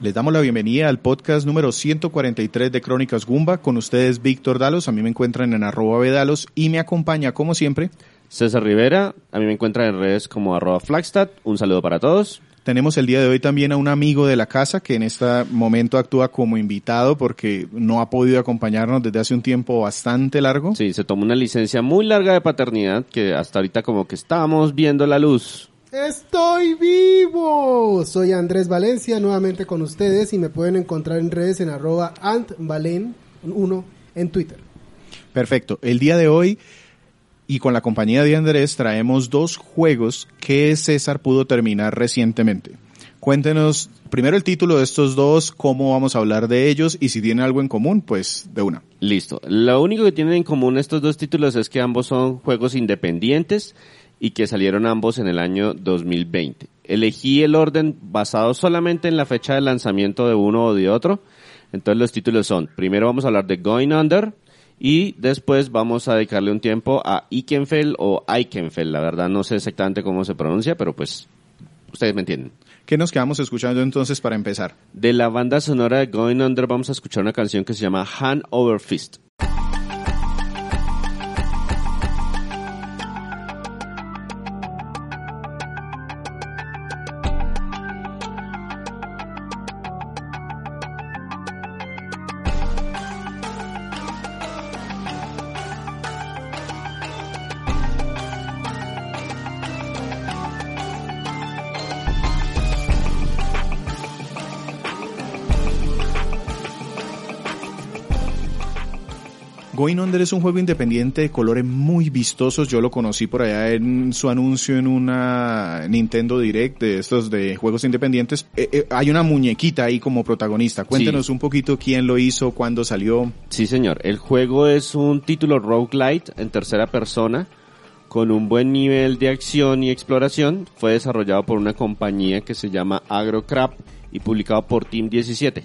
Les damos la bienvenida al podcast número 143 de Crónicas Gumba. Con ustedes Víctor Dalos, a mí me encuentran en arroba Dalos y me acompaña como siempre César Rivera, a mí me encuentran en redes como arroba Flagstad. Un saludo para todos. Tenemos el día de hoy también a un amigo de la casa que en este momento actúa como invitado porque no ha podido acompañarnos desde hace un tiempo bastante largo. Sí, se tomó una licencia muy larga de paternidad que hasta ahorita como que estamos viendo la luz. Estoy vivo. Soy Andrés Valencia, nuevamente con ustedes y me pueden encontrar en redes en arroba antvalen1 en Twitter. Perfecto. El día de hoy y con la compañía de Andrés traemos dos juegos que César pudo terminar recientemente. Cuéntenos primero el título de estos dos, cómo vamos a hablar de ellos y si tienen algo en común, pues de una. Listo. Lo único que tienen en común estos dos títulos es que ambos son juegos independientes y que salieron ambos en el año 2020. Elegí el orden basado solamente en la fecha de lanzamiento de uno o de otro. Entonces los títulos son, primero vamos a hablar de Going Under y después vamos a dedicarle un tiempo a Ikenfeld o Ikenfeld. La verdad no sé exactamente cómo se pronuncia, pero pues ustedes me entienden. ¿Qué nos quedamos escuchando entonces para empezar? De la banda sonora de Going Under vamos a escuchar una canción que se llama Hand Over Fist. Going Under es un juego independiente de colores muy vistosos. Yo lo conocí por allá en su anuncio en una Nintendo Direct de estos de juegos independientes. Eh, eh, hay una muñequita ahí como protagonista. Cuéntenos Sí. un poquito quién lo hizo, cuándo salió. Sí, señor. El juego es un título roguelite en tercera persona con un buen nivel de acción y exploración. Fue desarrollado por una compañía que se llama AgroCrap y publicado por Team 17.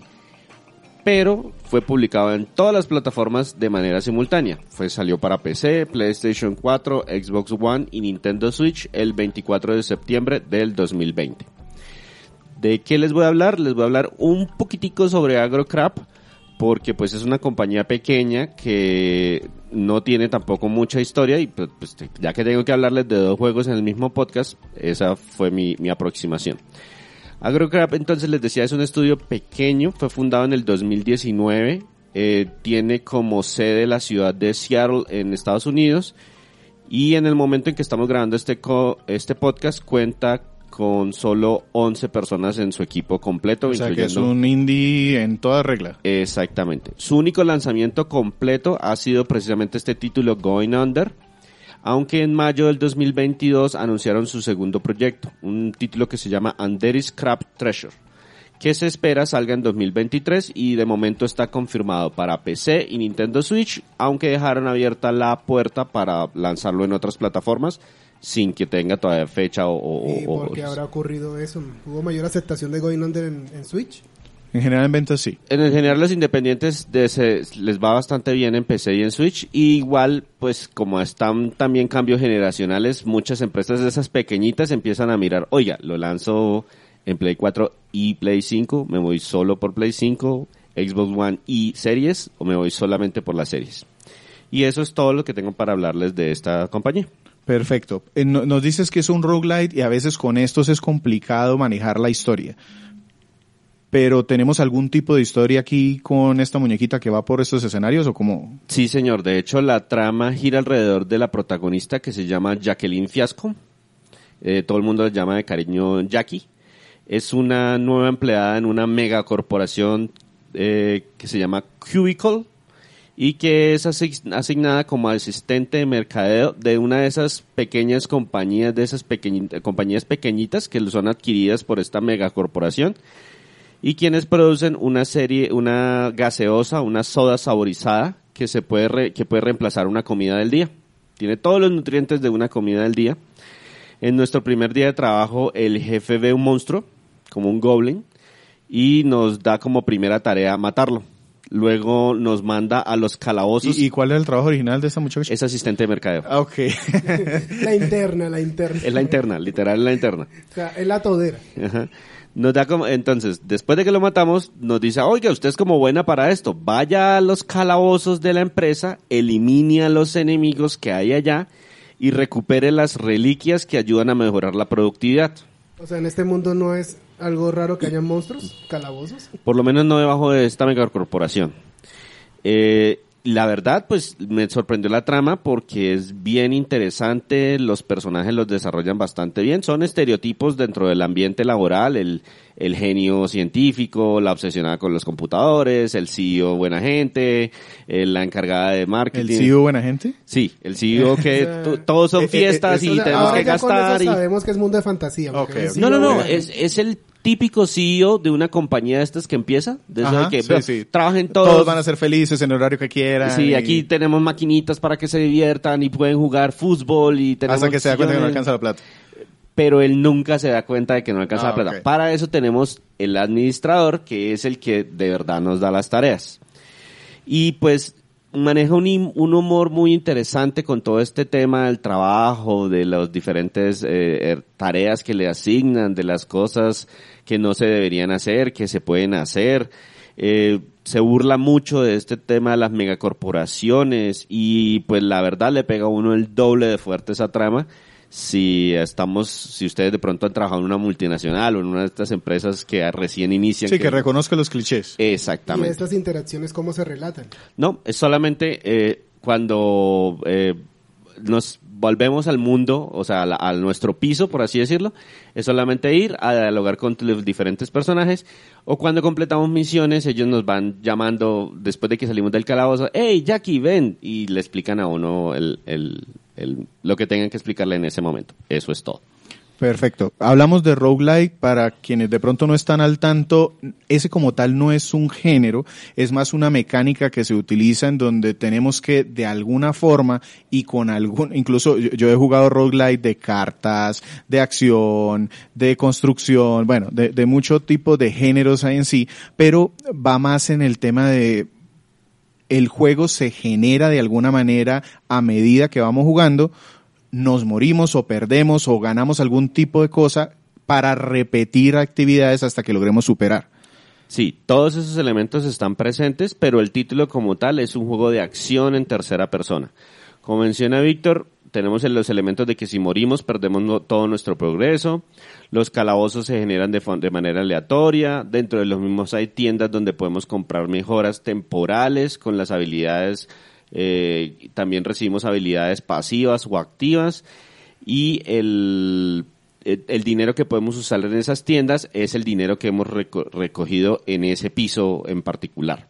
Pero fue publicado en todas las plataformas de manera simultánea. Fue salió para PC, PlayStation 4, Xbox One y Nintendo Switch el 24 de septiembre del 2020. ¿De qué les voy a hablar? Les voy a hablar un poquitico sobre AgroCrap porque pues es una compañía pequeña que no tiene tampoco mucha historia y pues, pues, ya que tengo que hablarles de dos juegos en el mismo podcast, esa fue mi, mi aproximación. AgroCrap entonces les decía es un estudio pequeño, fue fundado en el 2019, eh, tiene como sede la ciudad de Seattle en Estados Unidos y en el momento en que estamos grabando este, co- este podcast cuenta con solo 11 personas en su equipo completo. O sea que es un indie en toda regla. Exactamente. Su único lanzamiento completo ha sido precisamente este título Going Under, aunque en mayo del 2022 anunciaron su segundo proyecto, un título que se llama Anderis Crab Treasure, que se espera salga en 2023 y de momento está confirmado para PC y Nintendo Switch, aunque dejaron abierta la puerta para lanzarlo en otras plataformas sin que tenga todavía fecha o... o- ¿Y o- por qué o- habrá ocurrido eso? ¿Hubo mayor aceptación de Going Under en, en Switch? En general en ventas sí. En general los independientes de les va bastante bien en PC y en Switch. Y igual, pues como están también cambios generacionales, muchas empresas de esas pequeñitas empiezan a mirar, oiga, lo lanzo en Play 4 y Play 5, me voy solo por Play 5, Xbox One y series, o me voy solamente por las series. Y eso es todo lo que tengo para hablarles de esta compañía. Perfecto. Eh, no- nos dices que es un roguelite y a veces con estos es complicado manejar la historia. Pero ¿tenemos algún tipo de historia aquí con esta muñequita que va por estos escenarios o como Sí, señor. De hecho, la trama gira alrededor de la protagonista que se llama Jacqueline Fiasco. Eh, todo el mundo la llama de cariño Jackie. Es una nueva empleada en una megacorporación eh, que se llama Cubicle y que es asign- asignada como asistente de mercadeo de una de esas pequeñas compañías, de esas pequeñi- compañías pequeñitas que son adquiridas por esta megacorporación y quienes producen una serie, una gaseosa, una soda saborizada que se puede re- que puede reemplazar una comida del día. Tiene todos los nutrientes de una comida del día. En nuestro primer día de trabajo, el jefe ve un monstruo, como un goblin, y nos da como primera tarea matarlo. Luego nos manda a los calabozos. ¿Y, y cuál es el trabajo original de esta muchacha? Es asistente de mercadeo. Ah, ok. La interna, la interna. Es la interna, literal es la interna. O sea, es la todera. Ajá. Nos da como, entonces, después de que lo matamos, nos dice, oiga, usted es como buena para esto. Vaya a los calabozos de la empresa, elimine a los enemigos que hay allá y recupere las reliquias que ayudan a mejorar la productividad. O sea, en este mundo no es algo raro que haya monstruos, calabozos. Por lo menos no debajo de esta megacorporación. Eh, la verdad, pues me sorprendió la trama porque es bien interesante, los personajes los desarrollan bastante bien, son estereotipos dentro del ambiente laboral, el, el genio científico, la obsesionada con los computadores, el CEO buena gente, eh, la encargada de ¿El marketing. CEO buena gente? Sí, el CEO que todos son eh, eh, fiestas eh, y tenemos que ya con gastar. eso y- sabemos que es mundo de fantasía. ok. No, no, no, es, es el típico CEO de una compañía de estas que empieza, de eso Ajá, de que sí, "Bro, sí. trabajen todos. Todos van a ser felices en el horario que quieran. Sí, y- aquí tenemos maquinitas para que se diviertan y pueden jugar fútbol y tenemos Hasta que se da cuenta que no alcanza la plata. Pero él nunca se da cuenta de que no alcanza Ah, la plata. Para eso tenemos el administrador, que es el que de verdad nos da las tareas. Y pues maneja un humor muy interesante con todo este tema del trabajo, de las diferentes eh, er- tareas que le asignan, de las cosas que no se deberían hacer, que se pueden hacer. Eh, se burla mucho de este tema de las megacorporaciones y pues la verdad le pega a uno el doble de fuerte esa trama si estamos, si ustedes de pronto han trabajado en una multinacional o en una de estas empresas que recién inician. Sí, que reconozca los clichés. Y Exactamente. estas interacciones, ¿cómo se relatan? No, es solamente eh, cuando eh, nos volvemos al mundo, o sea, a, nuestro piso, por así decirlo, es solamente ir a dialogar con los diferentes personajes, o cuando completamos misiones, ellos nos van llamando después de que salimos del calabozo, hey Jackie, ven, y le explican a uno el- lo que tengan que explicarle en ese momento. Eso es todo. Perfecto. Hablamos de roguelike para quienes de pronto no están al tanto. Ese como tal no es un género, es más una mecánica que se utiliza en donde tenemos que de alguna forma y con algún, incluso yo, he jugado roguelike de cartas, de acción, de construcción, bueno, de, de mucho tipo de géneros en sí, pero va más en el tema de el juego se genera de alguna manera a medida que vamos jugando, nos morimos o perdemos o ganamos algún tipo de cosa para repetir actividades hasta que logremos superar. Sí, todos esos elementos están presentes, pero el título como tal es un juego de acción en tercera persona. Como menciona Víctor, tenemos los elementos de que si morimos perdemos todo nuestro progreso, los calabozos se generan de, de manera aleatoria, dentro de los mismos hay tiendas donde podemos comprar mejoras temporales con las habilidades, eh, también recibimos habilidades pasivas o activas y el, el, el dinero que podemos usar en esas tiendas es el dinero que hemos reco- recogido en ese piso en particular.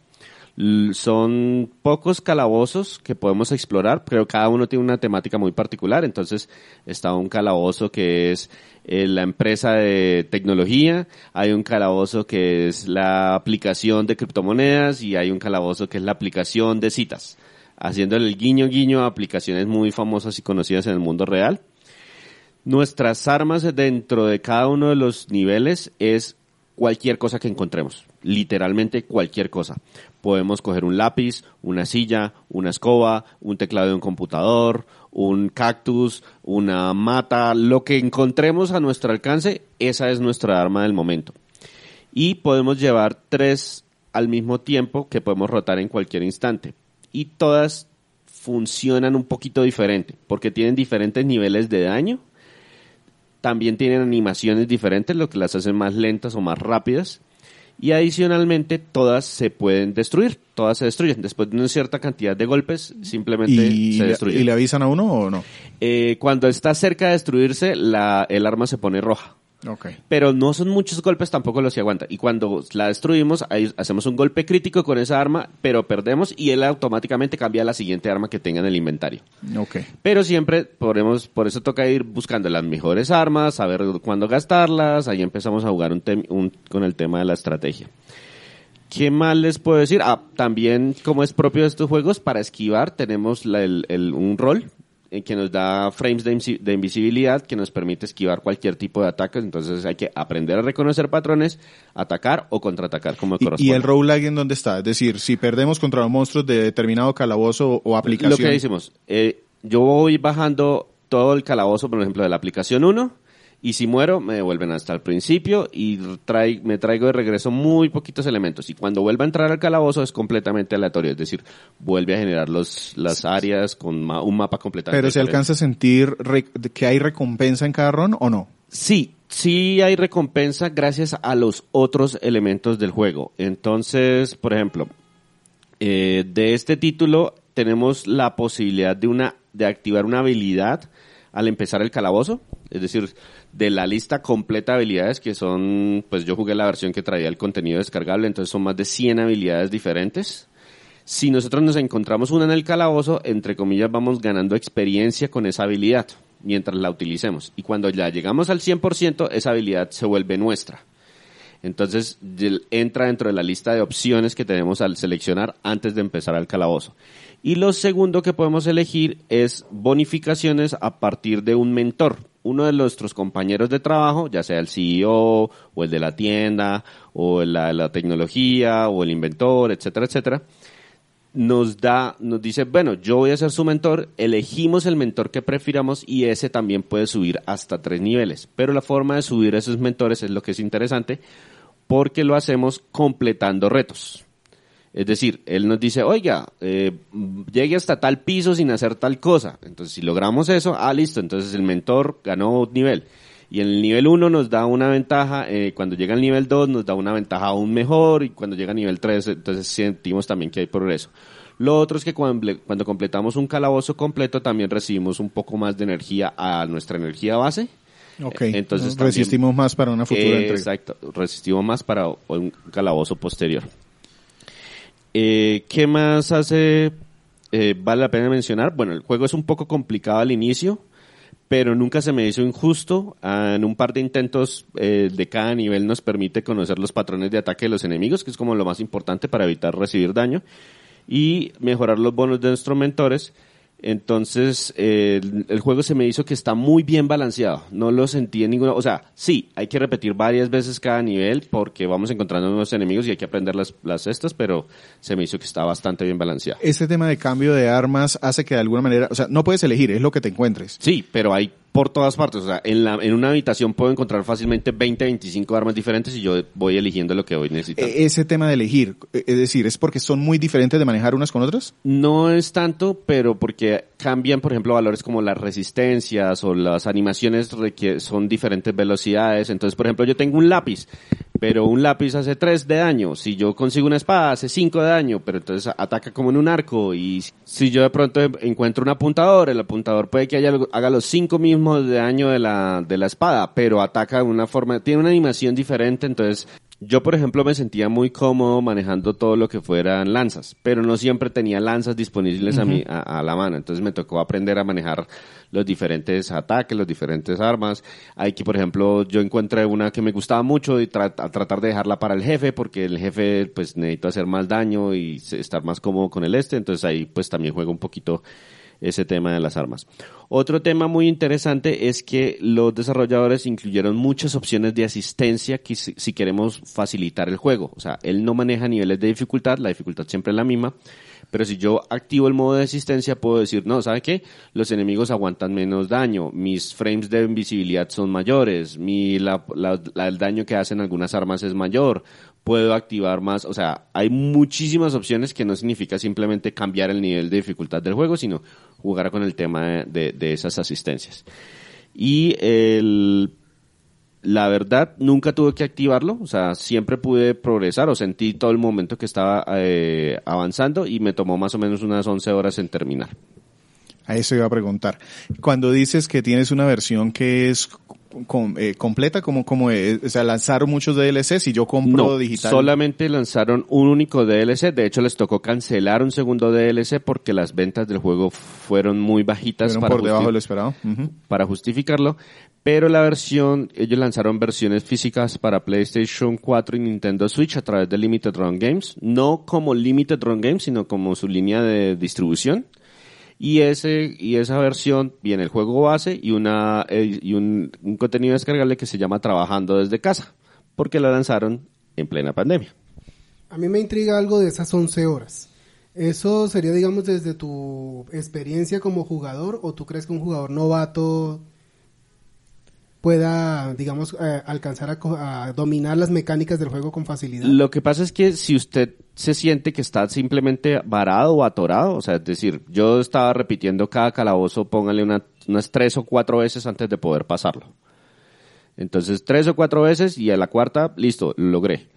Son pocos calabozos que podemos explorar, pero cada uno tiene una temática muy particular. Entonces está un calabozo que es eh, la empresa de tecnología, hay un calabozo que es la aplicación de criptomonedas y hay un calabozo que es la aplicación de citas, haciéndole el guiño guiño a aplicaciones muy famosas y conocidas en el mundo real. Nuestras armas dentro de cada uno de los niveles es cualquier cosa que encontremos, literalmente cualquier cosa. Podemos coger un lápiz, una silla, una escoba, un teclado de un computador, un cactus, una mata, lo que encontremos a nuestro alcance, esa es nuestra arma del momento. Y podemos llevar tres al mismo tiempo que podemos rotar en cualquier instante. Y todas funcionan un poquito diferente, porque tienen diferentes niveles de daño también tienen animaciones diferentes, lo que las hace más lentas o más rápidas. Y adicionalmente, todas se pueden destruir, todas se destruyen. Después de una cierta cantidad de golpes, simplemente ¿Y, se destruyen. ¿Y le avisan a uno o no? Eh, cuando está cerca de destruirse, la, el arma se pone roja. Ok. Pero no son muchos golpes tampoco los que aguanta. Y cuando la destruimos, ahí hacemos un golpe crítico con esa arma, pero perdemos y él automáticamente cambia a la siguiente arma que tenga en el inventario. Ok. Pero siempre podemos, por eso toca ir buscando las mejores armas, saber cuándo gastarlas, ahí empezamos a jugar un con el tema de la estrategia. ¿Qué más les puedo decir? Ah, también como es propio de estos juegos, para esquivar tenemos la- el- el- un rol. Eh, que nos da frames de, de invisibilidad que nos permite esquivar cualquier tipo de ataque. Entonces hay que aprender a reconocer patrones, atacar o contraatacar como Y, corresponde. y el roguelike en dónde está? Es decir, si perdemos contra los monstruos de determinado calabozo o aplicación. Lo que decimos, eh, yo voy bajando todo el calabozo, por ejemplo, de la aplicación 1, y si muero, me devuelven hasta el principio y trai- me traigo de regreso muy poquitos elementos. Y cuando vuelva a entrar al calabozo es completamente aleatorio, es decir, vuelve a generar los, las áreas con ma- un mapa completamente Pero se diferente. alcanza a sentir que hay recompensa en cada ron o no? Sí, sí hay recompensa gracias a los otros elementos del juego. Entonces, por ejemplo, eh, de este título tenemos la posibilidad de una de activar una habilidad al empezar el calabozo, es decir, de la lista completa de habilidades que son, pues yo jugué la versión que traía el contenido descargable, entonces son más de 100 habilidades diferentes. Si nosotros nos encontramos una en el calabozo, entre comillas, vamos ganando experiencia con esa habilidad mientras la utilicemos. Y cuando ya llegamos al 100%, esa habilidad se vuelve nuestra. Entonces entra dentro de la lista de opciones que tenemos al seleccionar antes de empezar al calabozo. Y lo segundo que podemos elegir es bonificaciones a partir de un mentor. Uno de nuestros compañeros de trabajo, ya sea el CEO o el de la tienda o la, la tecnología o el inventor, etcétera, etcétera, nos da, nos dice, bueno, yo voy a ser su mentor, elegimos el mentor que prefiramos y ese también puede subir hasta tres niveles. Pero la forma de subir esos mentores es lo que es interesante porque lo hacemos completando retos. Es decir, él nos dice, oiga, eh, llegue hasta tal piso sin hacer tal cosa. Entonces, si logramos eso, ah, listo, entonces el mentor ganó un nivel. Y en el nivel 1 nos da una ventaja, eh, cuando llega al nivel 2 nos da una ventaja aún mejor y cuando llega al nivel 3 entonces sentimos también que hay progreso. Lo otro es que cuando, cuando completamos un calabozo completo también recibimos un poco más de energía a nuestra energía base. Ok. Eh, Entonces también- resistimos más para una futura Eh, entrega. Exacto, resistimos más para un calabozo posterior. Eh, ¿Qué más hace? eh, vale la pena mencionar. Bueno, el juego es un poco complicado al inicio, pero nunca se me hizo injusto. En un par de intentos eh, de cada nivel nos permite conocer los patrones de ataque de los enemigos, que es como lo más importante para evitar recibir daño, y mejorar los bonos de nuestros mentores. Entonces, eh, el, el juego se me hizo que está muy bien balanceado. No lo sentí en ninguna... O sea, sí, hay que repetir varias veces cada nivel porque vamos encontrando nuevos enemigos y hay que aprender las, las estas, pero se me hizo que está bastante bien balanceado. Este tema de cambio de armas hace que de alguna manera, o sea, no puedes elegir, es lo que te encuentres. Sí, pero hay por todas partes. O sea, en, la, en una habitación puedo encontrar fácilmente 20, 25 armas diferentes y yo voy eligiendo lo que voy necesitando. E- Ese tema de elegir, e- es decir, ¿es porque son muy diferentes de manejar unas con otras? No es tanto, pero porque cambian, por ejemplo, valores como las resistencias o las animaciones son diferentes velocidades. Entonces, por ejemplo, yo tengo un lápiz, pero un lápiz hace 3 de daño. Si yo consigo una espada, hace 5 de daño, pero entonces ataca como en un arco. Y si yo de pronto encuentro un apuntador, el apuntador puede que haya, haga los 5 mismos de daño de la, de la espada, pero ataca de una forma, tiene una animación diferente, entonces yo, por ejemplo, me sentía muy cómodo manejando todo lo que fueran lanzas, pero no siempre tenía lanzas disponibles a, mí, a, a la mano. Entonces me tocó aprender a manejar los diferentes ataques, los diferentes armas. Hay que, por ejemplo, yo encontré una que me gustaba mucho y tra- a tratar de dejarla para el jefe, porque el jefe, pues, necesito hacer más daño y estar más cómodo con el este. Entonces ahí, pues, también juego un poquito ese tema de las armas. Otro tema muy interesante es que los desarrolladores incluyeron muchas opciones de asistencia que si, queremos facilitar el juego. O sea, él no maneja niveles de dificultad, la dificultad siempre es la misma. Pero si yo activo el modo de asistencia, puedo decir, no, ¿sabe qué? Los enemigos aguantan menos daño, mis frames de invisibilidad son mayores, mi, la- la- el daño que hacen algunas armas es mayor, puedo activar más, o sea, hay muchísimas opciones que no significa simplemente cambiar el nivel de dificultad del juego, sino jugar con el tema de, de- esas asistencias. Y el, la verdad, nunca tuve que activarlo, o sea, siempre pude progresar o sentí todo el momento que estaba eh, avanzando y me tomó más o menos unas 11 horas en terminar. A eso iba a preguntar. Cuando dices que tienes una versión que es eh, completa, como, como es? o sea, lanzaron muchos DLC, si yo compro No, digital. solamente lanzaron un único DLC, de hecho les tocó cancelar un segundo DLC porque las ventas del juego fueron muy bajitas fueron para por debajo de lo esperado. Para justificarlo, pero la versión, ellos lanzaron versiones físicas para PlayStation 4 y Nintendo Switch a través de Limited Run Games, no como Limited Run Games, sino como su línea de distribución. Y ese y esa versión viene el juego base y una eh, y un, un contenido descargable que se llama Trabajando desde casa, porque lo lanzaron en plena pandemia. A mí me intriga algo de esas 11 horas. ¿Eso sería, digamos, desde tu experiencia como jugador o tú crees que un jugador novato pueda, digamos, eh, alcanzar a, a dominar las mecánicas del juego con facilidad? Lo que pasa es que si usted se siente que está simplemente varado o atorado, o sea, es decir, yo estaba repitiendo cada calabozo, póngale una- unas tres o cuatro veces antes de poder pasarlo. Entonces, tres o cuatro veces y a la cuarta, listo, lo logré.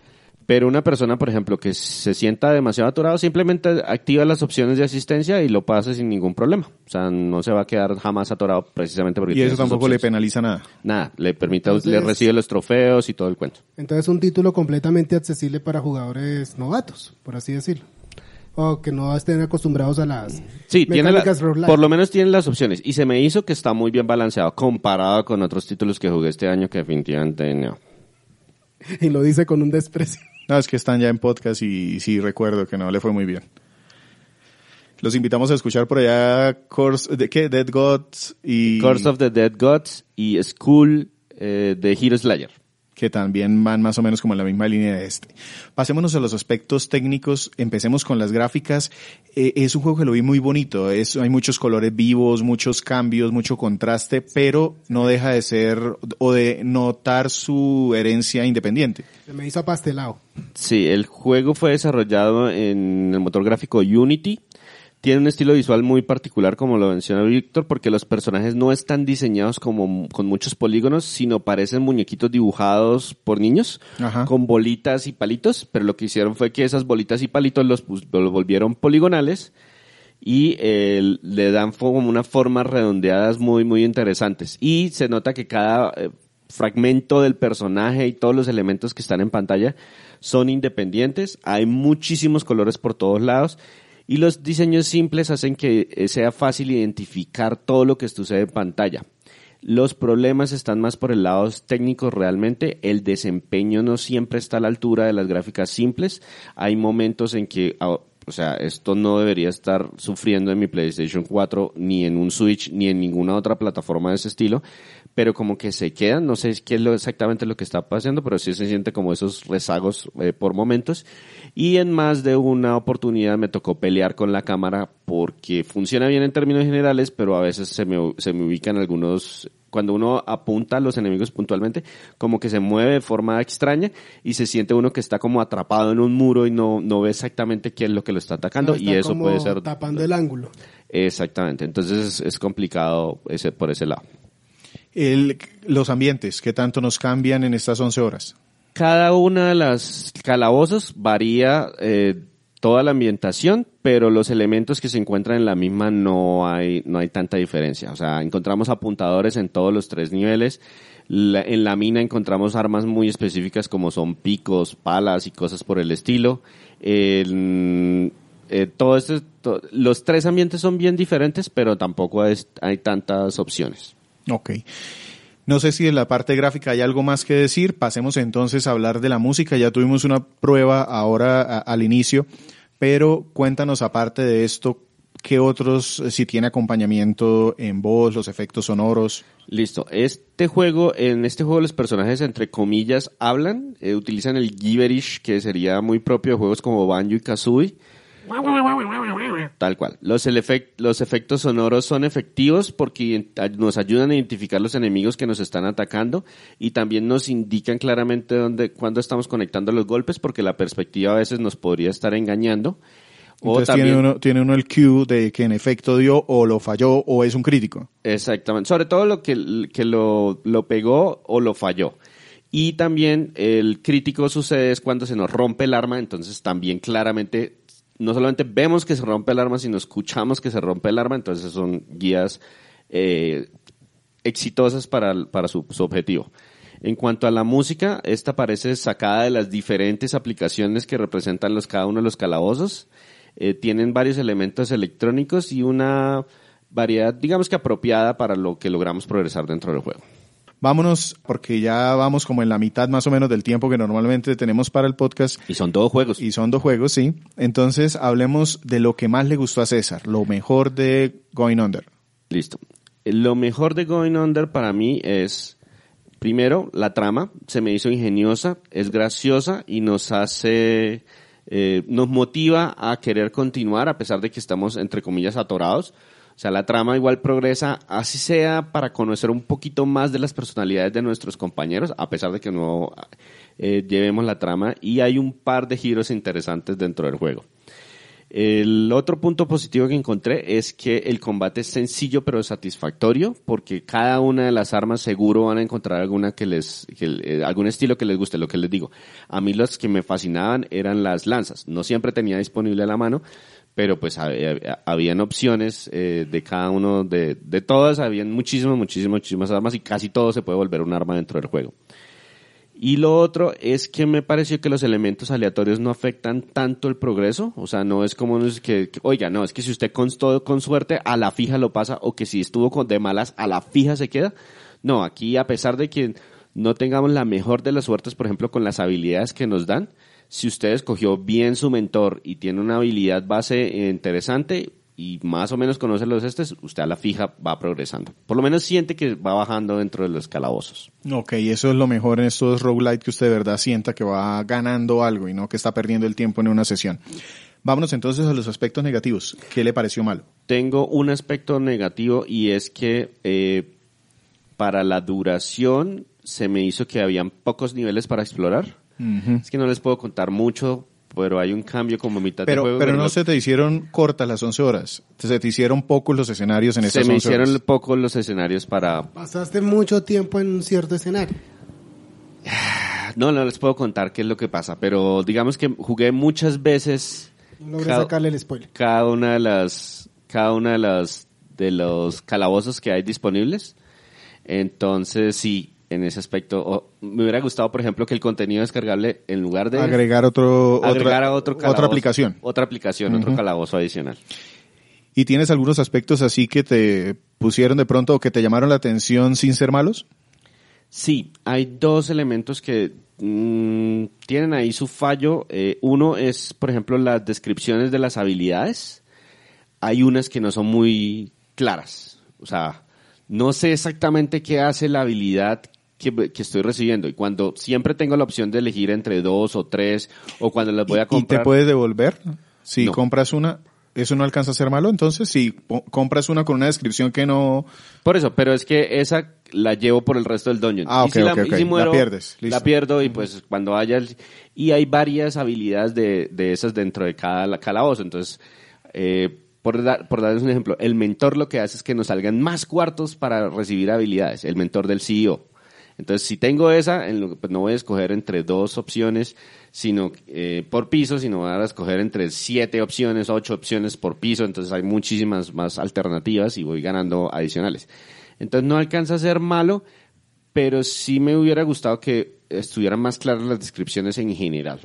Pero una persona, por ejemplo, que se sienta demasiado atorado, simplemente activa las opciones de asistencia y lo pasa sin ningún problema. O sea, no se va a quedar jamás atorado precisamente porque Y eso tampoco le penaliza nada. Nada, le permite, Entonces- le recibe los trofeos y todo el cuento. Entonces un título completamente accesible para jugadores novatos, por así decirlo. O que no estén acostumbrados a las Sí, tiene la- por lo menos tiene las opciones. Y se me hizo que está muy bien balanceado comparado con otros títulos que jugué este año que definitivamente no. Y lo dice con un desprecio. No, es que están ya en podcast y sí recuerdo que no le fue muy bien. Los invitamos a escuchar por allá Course, ¿de qué? Dead Gods y Curse of the Dead Gods y School eh, de Hero Slayer. Que también van más o menos como en la misma línea de este. Pasémonos a los aspectos técnicos, empecemos con las gráficas. Eh, es un juego que lo vi muy bonito, es, hay muchos colores vivos, muchos cambios, mucho contraste, pero no deja de ser o de notar su herencia independiente. Se me hizo apastelado. Sí, el juego fue desarrollado en el motor gráfico Unity. Tiene un estilo visual muy particular, como lo menciona Víctor, porque los personajes no están diseñados como con muchos polígonos, sino parecen muñequitos dibujados por niños, Ajá. con bolitas y palitos, pero lo que hicieron fue que esas bolitas y palitos los, los volvieron poligonales y eh, le dan como unas formas redondeadas muy, muy interesantes. Y se nota que cada eh, fragmento del personaje y todos los elementos que están en pantalla son independientes. Hay muchísimos colores por todos lados. Y los diseños simples hacen que eh, sea fácil identificar todo lo que sucede en pantalla. Los problemas están más por el lado técnico realmente. El desempeño no siempre está a la altura de las gráficas simples. Hay momentos en que, ah, o sea, esto no debería estar sufriendo en mi PlayStation 4, ni en un Switch, ni en ninguna otra plataforma de ese estilo. Pero como que se quedan, no sé qué es lo, exactamente lo que está pasando, pero sí se siente como esos rezagos eh, por momentos. Y en más de una oportunidad me tocó pelear con la cámara porque funciona bien en términos generales, pero a veces se me, se me ubican algunos, cuando uno apunta a los enemigos puntualmente, como que se mueve de forma extraña y se siente uno que está como atrapado en un muro y no, no ve exactamente qué es lo que lo está atacando Está y eso como puede ser... Tapando el ángulo. Exactamente, entonces es, es complicado ese, por ese lado. El, los ambientes, ¿qué tanto nos cambian en estas 11 horas? Cada una de las calabozos varía eh, toda la ambientación, pero los elementos que se encuentran en la misma no hay, no hay tanta diferencia. O sea, encontramos apuntadores en todos los tres niveles. La- en la mina encontramos armas muy específicas como son picos, palas y cosas por el estilo. Eh, los tres ambientes son bien diferentes, pero tampoco hay tantas opciones. Ok. No sé si en la parte gráfica hay algo más que decir. Pasemos entonces a hablar de la música. Ya tuvimos una prueba ahora al inicio, pero cuéntanos aparte de esto, ¿qué otros, eh, si tiene acompañamiento en voz, los efectos sonoros? Listo. Este juego, en este juego los personajes entre comillas hablan, eh, utilizan el gibberish que sería muy propio de juegos como Banjo y Kazooie. Tal cual. Los, los efectos sonoros son efectivos porque nos ayudan a identificar los enemigos que nos están atacando y también nos indican claramente dónde, cuándo estamos conectando los golpes porque la perspectiva a veces nos podría estar engañando. O Entonces también, tiene uno, tiene uno el cue de que en efecto dio o lo falló o es un crítico. Exactamente. Sobre todo lo que, que lo, lo pegó o lo falló. Y también el crítico sucede es cuando se nos rompe el arma, entonces también claramente no solamente vemos que se rompe el arma, sino escuchamos que se rompe el arma, entonces son guías eh, exitosas para, para su, objetivo. En cuanto a la música, esta parece sacada de las diferentes aplicaciones que representan los, cada uno de los calabozos. Eh, tienen varios elementos electrónicos y una variedad, digamos que apropiada para lo que logramos progresar dentro del juego. Vámonos, porque ya vamos como en la mitad más o menos del tiempo que normalmente tenemos para el podcast. Y son todos juegos. Y son dos juegos, sí. Entonces, hablemos de lo que más le gustó a César, lo mejor de Going Under. Listo. Lo mejor de Going Under para mí es, primero, la trama. Se me hizo ingeniosa, es graciosa y nos hace, eh, nos motiva a querer continuar a pesar de que estamos, entre comillas, atorados. O sea, la trama igual progresa, así sea para conocer un poquito más de las personalidades de nuestros compañeros, a pesar de que no eh, llevemos la trama, y hay un par de giros interesantes dentro del juego. El otro punto positivo que encontré es que el combate es sencillo pero satisfactorio porque cada una de las armas seguro van a encontrar alguna que les, eh, algún estilo que les guste, lo que les digo. A mí las que me fascinaban eran las lanzas. No siempre tenía disponible a la mano, pero pues había, habían opciones eh, de cada uno, de, de todas, habían muchísimas, muchísimas, muchísimas armas y casi todo se puede volver un arma dentro del juego. Y lo otro es que me pareció que los elementos aleatorios no afectan tanto el progreso, o sea, no es como que, que oiga, no, es que si usted constó con suerte, a la fija lo pasa, o que si estuvo con de malas, a la fija se queda. No, aquí a pesar de que no tengamos la mejor de las suertes, por ejemplo, con las habilidades que nos dan, si usted escogió bien su mentor y tiene una habilidad base interesante y más o menos conoce los estes, usted a la fija va progresando. Por lo menos siente que va bajando dentro de los calabozos. Ok, eso es lo mejor en estos roguelite que usted de verdad sienta que va ganando algo y no que está perdiendo el tiempo en una sesión. Vámonos entonces a los aspectos negativos. ¿Qué le pareció malo? Tengo un aspecto negativo y es que eh, para la duración se me hizo que habían pocos niveles para explorar es que no les puedo contar mucho, pero hay un cambio como mitad pero, de juego. Pero no se te hicieron cortas las 11 horas. Se te hicieron pocos los escenarios en esas 11 Se me hicieron pocos los escenarios para... Pasaste mucho tiempo en un cierto escenario. No, no les puedo contar qué es lo que pasa, pero digamos que jugué muchas veces... No logré sacarle el spoiler. Cada una de las... Cada una de las... De los calabozos que hay disponibles. Entonces, sí, en ese aspecto. me hubiera gustado, por ejemplo, que el contenido descargable, en lugar de... Agregar otro... Agregar a otro otra aplicación. Otra aplicación, otro calabozo adicional. ¿Y tienes algunos aspectos así que te pusieron de pronto o que te llamaron la atención sin ser malos? Sí, hay dos elementos que mmm, tienen ahí su fallo. Eh, uno es, por ejemplo, las descripciones de las habilidades. Hay unas que no son muy claras. O sea, no sé exactamente qué hace la habilidad que, estoy recibiendo. Y cuando siempre tengo la opción de elegir entre dos o tres, o cuando las voy a comprar. ¿Y te puedes devolver? Si compras una, ¿eso no alcanza a ser malo? Entonces, si compras una con una descripción que no... Por eso, pero es que esa la llevo por el resto del dungeon. Ah, ok, y la, la pierdes. La pierdo y pues cuando haya... Y hay varias habilidades de, de esas dentro de cada calabozo. Entonces, eh, por, dar, por darles un ejemplo, el mentor lo que hace es que nos salgan más cuartos para recibir habilidades, el mentor del CEO. Entonces, si tengo esa, pues no voy a escoger entre dos opciones, sino eh, por piso, sino voy a escoger entre siete opciones, ocho opciones por piso. Entonces, hay muchísimas más alternativas y voy ganando adicionales. Entonces, no alcanza a ser malo, pero sí me hubiera gustado que estuvieran más claras las descripciones en general.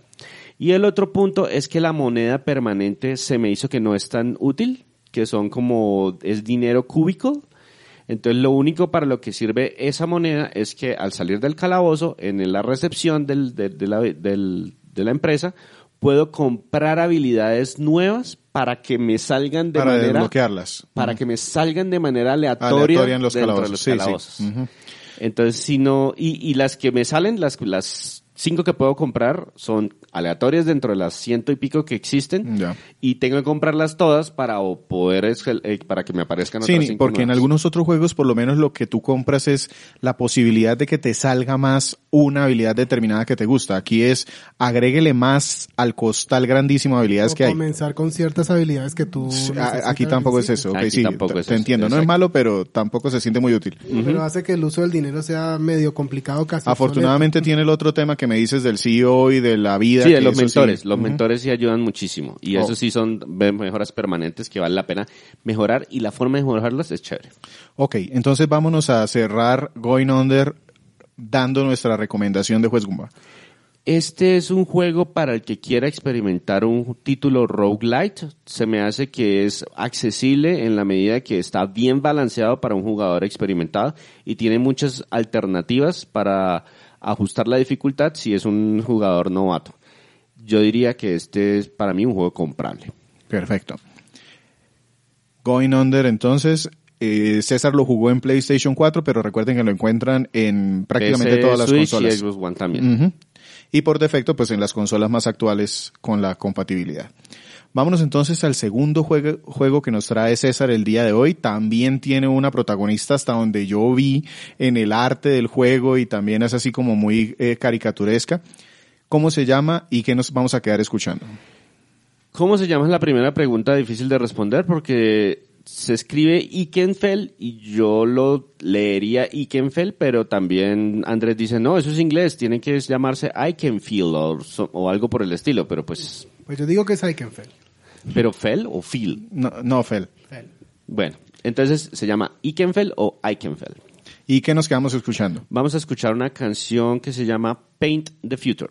Y el otro punto es que la moneda permanente se me hizo que no es tan útil, que son como, es dinero cúbico. Entonces lo único para lo que sirve esa moneda es que al salir del calabozo, en la recepción del, de, la, del, de la empresa, puedo comprar habilidades nuevas para que me salgan de para manera desbloquearlas. para que me salgan de manera aleatoria, en los dentro calabozos. de los calabozos. Entonces, si no, y, y las que me salen, las, las cinco que puedo comprar son aleatorias dentro de las ciento y pico que existen y tengo que comprarlas todas para poder eh, para que me aparezcan otras sí, porque en algunos otros juegos por lo menos lo que tú compras es la posibilidad de que te salga más una habilidad determinada que te gusta. Aquí es agréguele más al costal grandísimo de habilidades que hay. Comenzar con ciertas habilidades que tú aquí tampoco es eso. Okay, sí, te, entiendo. No es malo, pero tampoco se siente muy útil. Pero hace que el uso del dinero sea medio complicado casi. Afortunadamente tiene el otro tema que me dices del CEO y de la vida. Sí, de los mentores. Los mentores sí ayudan muchísimo. Y eso oh. sí son mejoras permanentes que vale la pena mejorar y la forma de mejorarlas es chévere. Ok, entonces vámonos a cerrar Going Under dando nuestra recomendación de Juez Gumba. Este es un juego para el que quiera experimentar un título roguelite. Se me hace que es accesible en la medida que está bien balanceado para un jugador experimentado y tiene muchas alternativas para ajustar la dificultad si es un jugador novato. Yo diría que este es para mí un juego comprable. Perfecto. Going Under, entonces, eh, César lo jugó en PlayStation 4, pero recuerden que lo encuentran en prácticamente PC, todas las Switch consolas. Y Xbox One también. Y por defecto, pues en las consolas más actuales con la compatibilidad. Vámonos entonces al segundo juego, juego que nos trae César el día de hoy. También tiene una protagonista hasta donde yo vi en el arte del juego y también es así como muy eh, caricaturesca. ¿Cómo se llama y qué nos vamos a quedar escuchando? ¿Cómo se llama? Es la primera pregunta difícil de responder porque se escribe Ikenfeld y yo lo leería Ikenfeld, pero también Andrés dice, no, eso es inglés, tiene que llamarse Ikenfield o, algo por el estilo, pero pues, Pues yo digo que es Eichenfeld. pero Fell o Phil. No, no Fel. Fel. Bueno, entonces se llama Ikenfeld o Ikenfeld. ¿Y qué nos quedamos escuchando? Vamos a escuchar una canción que se llama Paint the Future.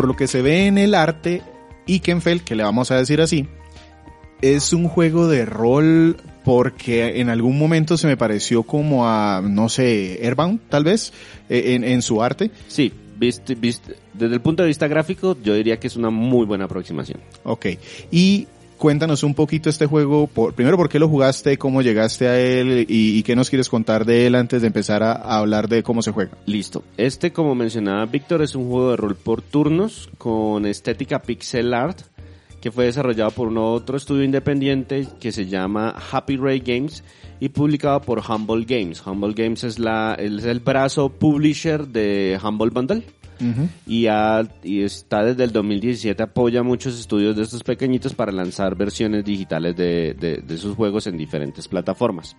Por lo que se ve en el arte, Ikenfeld, que le vamos a decir así, es un juego de rol porque en algún momento se me pareció como a, no sé, Airbound, tal vez, eh, en, en su arte. Sí, viste, viste, desde el punto de vista gráfico, yo diría que es una muy buena aproximación. Ok. Y cuéntanos un poquito este juego, primero por qué lo jugaste, cómo llegaste a él y, qué nos quieres contar de él antes de empezar a, a hablar de cómo se juega. Listo. Este, como mencionaba Víctor, es un juego de rol por turnos con estética pixel art que fue desarrollado por un otro estudio independiente que se llama Happy Ray Games y publicado por Humble Games. Humble Games es, la, es el brazo publisher de Humble Bundle y, está desde el 2017 apoya muchos estudios de estos pequeñitos para lanzar versiones digitales de, de- de sus juegos en diferentes plataformas.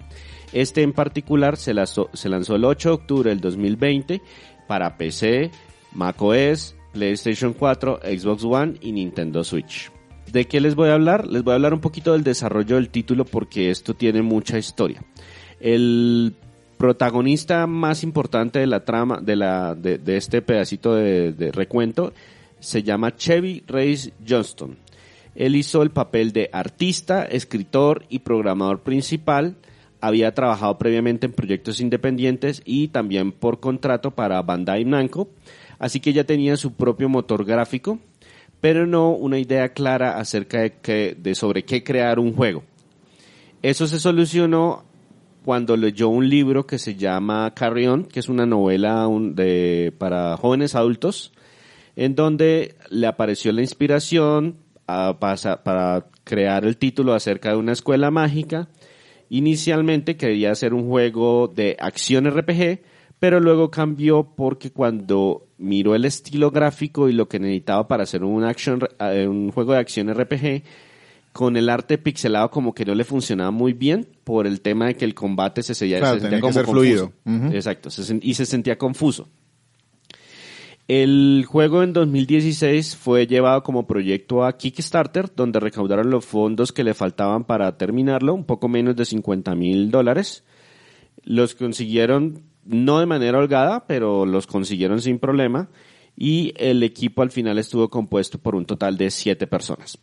Este en particular se lanzó, se lanzó el 8 de octubre del 2020 para PC, macOS, PlayStation 4, Xbox One y Nintendo Switch. ¿De qué les voy a hablar? Les voy a hablar un poquito del desarrollo del título porque esto tiene mucha historia. El protagonista más importante de la trama, de, la, de, este pedacito de, de recuento, se llama Chevy Reyes Johnston. Él hizo el papel de artista, escritor y programador principal. Había trabajado previamente en proyectos independientes y también por contrato para Bandai Namco. Así que ya tenía su propio motor gráfico, pero no una idea clara acerca de, que, de sobre qué crear un juego. Eso se solucionó cuando leyó un libro que se llama Carry On, que es una novela de, para jóvenes adultos, en donde le apareció la inspiración para crear el título acerca de una escuela mágica. Inicialmente quería hacer un juego de acción RPG, pero luego cambió porque cuando miró el estilo gráfico y lo que necesitaba para hacer un, action, eh, un juego de acción RPG, con el arte pixelado como que no le funcionaba muy bien por el tema de que el combate se, se- Claro, se sentía que como confuso. fluido. Exacto, se y se sentía confuso. El juego en 2016 fue llevado como proyecto a Kickstarter, donde recaudaron los fondos que le faltaban para terminarlo, un poco menos de 50 mil dólares. Los consiguieron no de manera holgada, pero los consiguieron sin problema. Y el equipo al final estuvo compuesto por un total de siete personas.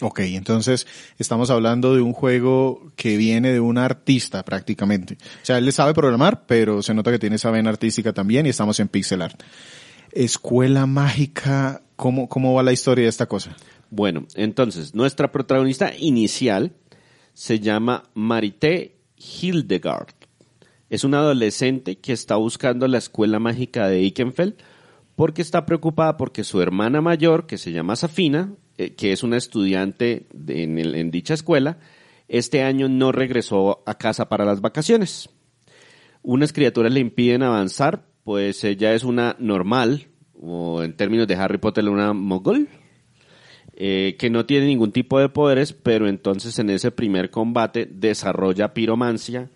Ok, entonces estamos hablando de un juego que viene de un artista prácticamente. O sea, él le sabe programar, pero se nota que tiene esa vena artística también y estamos en pixel art. Escuela mágica, ¿cómo, cómo va la historia de esta cosa? Bueno, entonces, nuestra protagonista inicial se llama Marité Hildegard. Es una adolescente que está buscando la escuela mágica de Ikenfeld porque está preocupada porque su hermana mayor, que se llama Safina, eh, que es una estudiante de- en, el- en dicha escuela, este año no regresó a casa para las vacaciones. Unas criaturas le impiden avanzar pues ella es una normal, o en términos de Harry Potter, una mogul, eh, que no tiene ningún tipo de poderes, pero entonces en ese primer combate desarrolla piromancia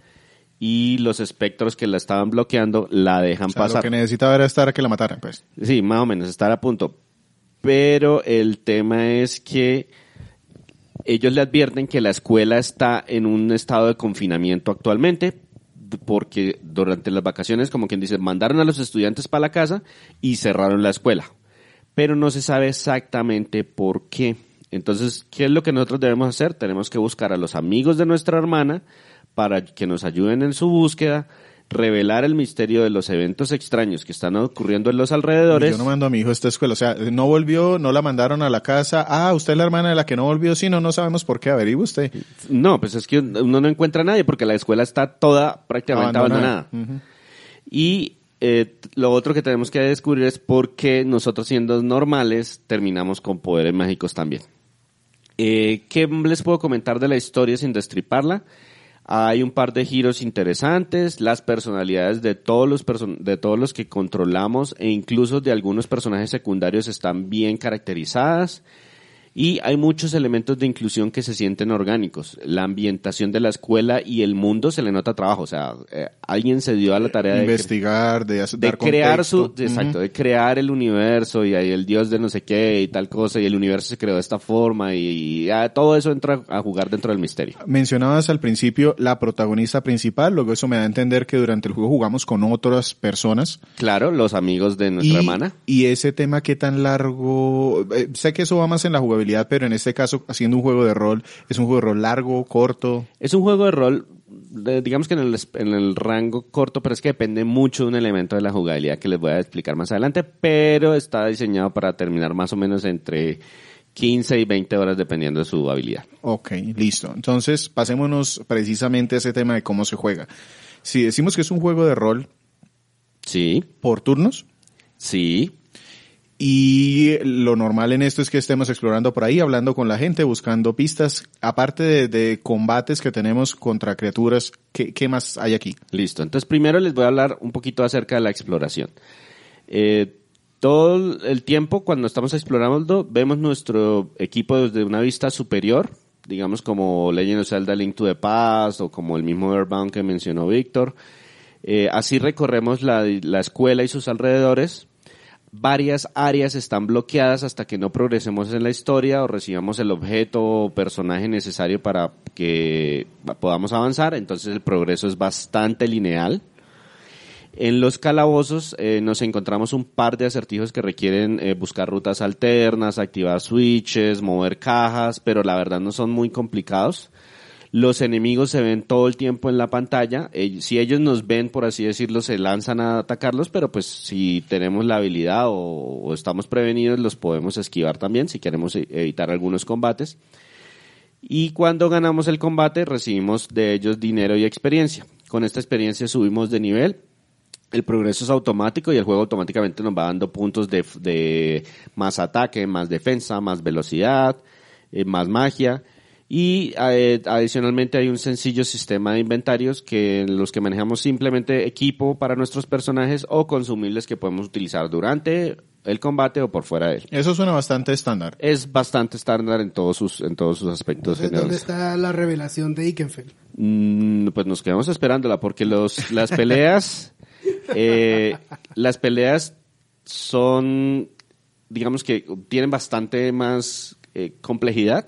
y los espectros que la estaban bloqueando la dejan O sea, pasar. Lo que necesitaba era estar a que la mataran, pues. Sí, más o menos, estar a punto. Pero el tema es que ellos le advierten que la escuela está en un estado de confinamiento actualmente, porque durante las vacaciones, como quien dice, mandaron a los estudiantes para la casa y cerraron la escuela. Pero no se sabe exactamente por qué. Entonces, ¿qué es lo que nosotros debemos hacer? Tenemos que buscar a los amigos de nuestra hermana para que nos ayuden en su búsqueda, revelar el misterio de los eventos extraños que están ocurriendo en los alrededores. Yo no mando a mi hijo a esta escuela. O sea, no volvió, no la mandaron a la casa. Ah, usted es la hermana de la que no volvió. Sí, no, no sabemos por qué. Averigüe usted. No, pues es que uno no encuentra a nadie porque la escuela está toda prácticamente abandonada. Y eh, lo otro que tenemos que descubrir es por qué nosotros siendo normales terminamos con poderes mágicos también. Eh, ¿Qué les puedo comentar de la historia sin destriparla? Hay un par de giros interesantes, las personalidades de todos los person- de todos los que controlamos e incluso de algunos personajes secundarios están bien caracterizadas. Y hay muchos elementos de inclusión que se sienten orgánicos. La ambientación de la escuela y el mundo se le nota trabajo. O sea, eh, alguien se dio a la tarea de, Investigar, de, de dar crear su, contexto. exacto, de crear el universo y ahí el dios de no sé qué y tal cosa y el universo se creó de esta forma y, y, ah, todo eso entra a jugar dentro del misterio. Mencionabas al principio la protagonista principal, luego eso me da a entender que durante el juego jugamos con otras personas. Claro, los amigos de nuestra y, hermana. y ese tema qué tan largo, eh, sé que eso va más en la jugabilidad, pero en este caso, haciendo un juego de rol, es un juego de rol largo, corto. Es un juego de rol, digamos que en el, en el rango corto, pero es que depende mucho de un elemento de la jugabilidad que les voy a explicar más adelante, pero está diseñado para terminar más o menos entre 15 y 20 horas dependiendo de su habilidad. Ok, listo. Entonces, pasémonos precisamente a ese tema de cómo se juega. Si decimos que es un juego de rol Sí, por turnos, sí, Y lo normal en esto es que estemos explorando por ahí, hablando con la gente, buscando pistas. Aparte de, combates que tenemos contra criaturas, ¿qué, más hay aquí? Listo. Entonces, primero les voy a hablar un poquito acerca de la exploración. Eh, todo el tiempo, cuando estamos explorando, vemos nuestro equipo desde una vista superior, digamos como Legend of Zelda Link to the Past o como el mismo Airbound que mencionó Víctor. Eh, así recorremos la escuela y sus alrededores. Varias áreas están bloqueadas hasta que no progresemos en la historia o recibamos el objeto o personaje necesario para que podamos avanzar. Entonces el progreso es bastante lineal. En los calabozos eh, nos encontramos un par de acertijos que requieren eh, buscar rutas alternas, activar switches, mover cajas, pero la verdad no son muy complicados. Los enemigos se ven todo el tiempo en la pantalla. Eh, si ellos nos ven, por así decirlo, se lanzan a atacarlos, pero pues si tenemos la habilidad o, estamos prevenidos, los podemos esquivar también si queremos e- evitar algunos combates. Y cuando ganamos el combate, recibimos de ellos dinero y experiencia. Con esta experiencia subimos de nivel. El progreso es automático y el juego automáticamente nos va dando puntos de, de más ataque, más defensa, más velocidad, eh, más magia. Y eh, adicionalmente hay un sencillo sistema de inventarios que en los que manejamos simplemente equipo para nuestros personajes o consumibles que podemos utilizar durante el combate o por fuera de él. Eso suena bastante estándar. Es bastante estándar en todos sus, en todos sus aspectos Entonces, ¿dónde generales. está la revelación de Ikenfeld? Mm, pues nos quedamos esperándola porque los, las peleas, eh, las peleas son, digamos que tienen bastante más eh, complejidad.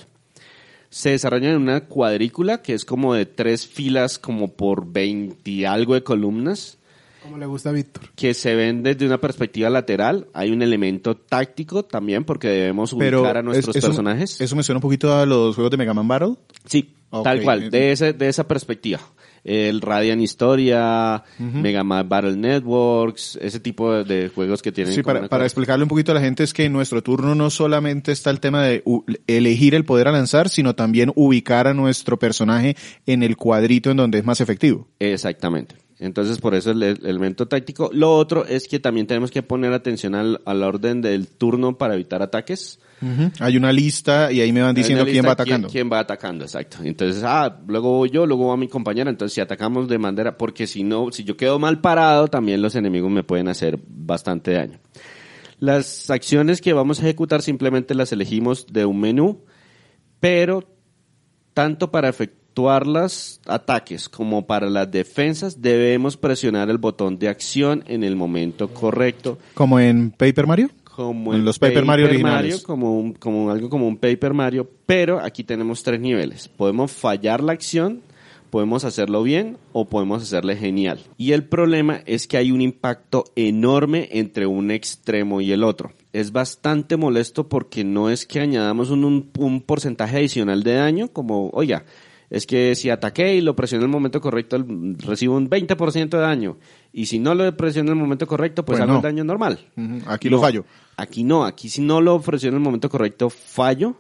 Se desarrollan en una cuadrícula que es como de tres filas como por 20 y algo de columnas Como le gusta a Víctor. que se ven desde una perspectiva lateral. Hay un elemento táctico también porque debemos Pero ubicar a nuestros es- eso- personajes. Eso me suena un poquito a los juegos de Mega Man Battle. Sí, Ok, tal cual, de, ese, de esa perspectiva. El Radiant Historia, Mega Man Battle Networks, ese tipo de, de juegos que tienen Sí, para, para explicarle un poquito a la gente es que en nuestro turno no solamente está el tema de elegir el poder a lanzar, sino también ubicar a nuestro personaje en el cuadrito en donde es más efectivo. Exactamente. Entonces, por eso el, el elemento táctico. Lo otro es que también tenemos que poner atención al, al orden del turno para evitar ataques. Hay una lista y ahí me van diciendo quién va atacando. Quién, quién va atacando, exacto. Entonces, ah, luego voy yo, luego va mi compañera. Entonces, si atacamos de manera, porque si no, si yo quedo mal parado, también los enemigos me pueden hacer bastante daño. Las acciones que vamos a ejecutar simplemente las elegimos de un menú, pero tanto para efectuar los ataques como para las defensas debemos presionar el botón de acción en el momento correcto Como en Paper Mario. como En los Paper Mario originales. como, un- como algo como un Paper Mario, pero aquí tenemos tres niveles. Podemos fallar la acción, podemos hacerlo bien o podemos hacerle genial. Y el problema es que hay un impacto enorme entre un extremo y el otro. Es bastante molesto porque no es que añadamos un, un- un porcentaje adicional de daño, como, oiga, es que si ataqué y lo presioné en el momento correcto, recibo un 20% de daño. Y si no lo presioné en el momento correcto, pues Pues hago no. el daño normal. Aquí lo fallo. Aquí no, aquí si no lo ofreció en el momento correcto, fallo.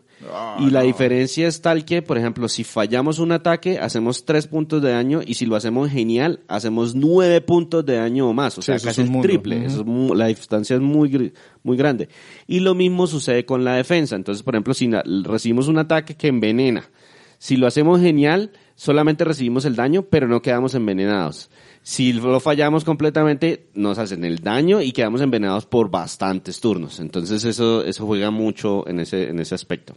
y la diferencia es tal que, por ejemplo, si fallamos un ataque, hacemos tres puntos de daño y si lo hacemos genial, hacemos nueve puntos de daño o más. O sea, casi es el triple. Eso es la distancia es muy, muy grande. Y lo mismo sucede con la defensa. Entonces, por ejemplo, si recibimos un ataque que envenena, si lo hacemos genial, solamente recibimos el daño, pero no quedamos envenenados. Si lo fallamos completamente, nos hacen el daño y quedamos envenenados por bastantes turnos. Entonces eso, eso juega mucho en ese, en ese aspecto.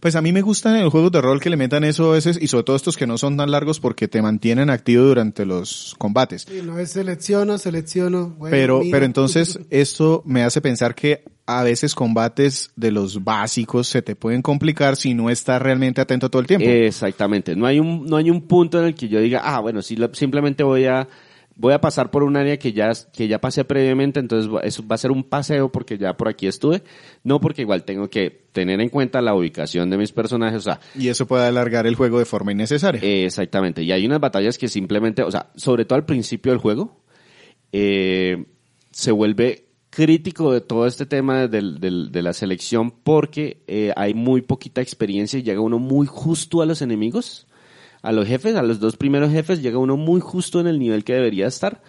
Pues a mí me gustan en los juegos de rol que le metan eso a veces y sobre todo estos que no son tan largos porque te mantienen activo durante los combates. Sí, no es selecciono, selecciono. bueno, Pero, pero entonces esto me hace pensar que a veces combates de los básicos se te pueden complicar si no estás realmente atento todo el tiempo. Exactamente. No hay un, no hay un punto en el que yo diga, ah, bueno, sí, lo- simplemente voy a, voy a pasar por un área que ya, que ya pasé previamente, entonces va- eso va a ser un paseo porque ya por aquí estuve. No porque igual tengo que tener en cuenta la ubicación de mis personajes, o sea, y eso puede alargar el juego de forma innecesaria. Eh, Exactamente. Y hay unas batallas que simplemente, o sea, sobre todo al principio del juego, eh, se vuelve crítico de todo este tema del- de la selección porque eh, hay muy poquita experiencia y llega uno muy justo a los enemigos, a los jefes, a los dos primeros jefes, llega uno muy justo en el nivel que debería estar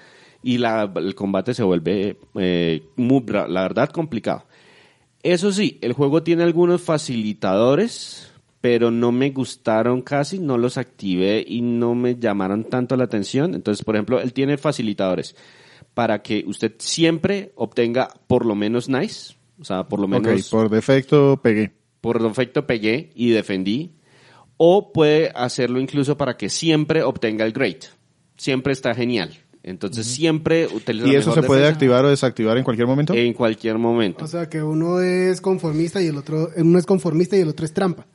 y la- el combate se vuelve, eh, muy, la verdad, complicado. Eso sí, el juego tiene algunos facilitadores, pero no me gustaron casi, no los activé y no me llamaron tanto la atención. Entonces, por ejemplo, él tiene facilitadores para que usted siempre obtenga por lo menos nice, o sea, por lo ok, menos por defecto pegué. por defecto pegué y defendí, o puede hacerlo incluso para que siempre obtenga el great. Siempre está genial. Entonces, siempre utiliza ¿Y eso se puede defensa activar o desactivar en cualquier momento? en cualquier momento. O sea, que uno es conformista y el otro, uno es conformista y el otro es trampa.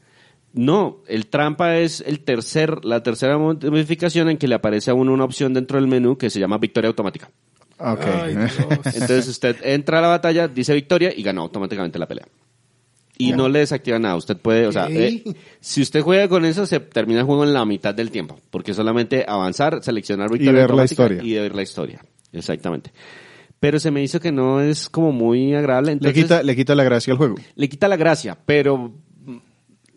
No, el trampa es el tercer, la tercera modificación en que le aparece a uno una opción dentro del menú que se llama victoria automática. ok. Ay, Dios. Entonces usted entra a la batalla, dice victoria y gana automáticamente la pelea. Y no le desactiva nada. Usted puede, o sea, eh, si usted juega con eso, se termina el juego en la mitad del tiempo. Porque solamente avanzar, seleccionar victoria ver la historia. y ver la historia. Exactamente. Pero se me hizo que no es como muy agradable. le, quita, le quita la gracia al juego. le quita la gracia, pero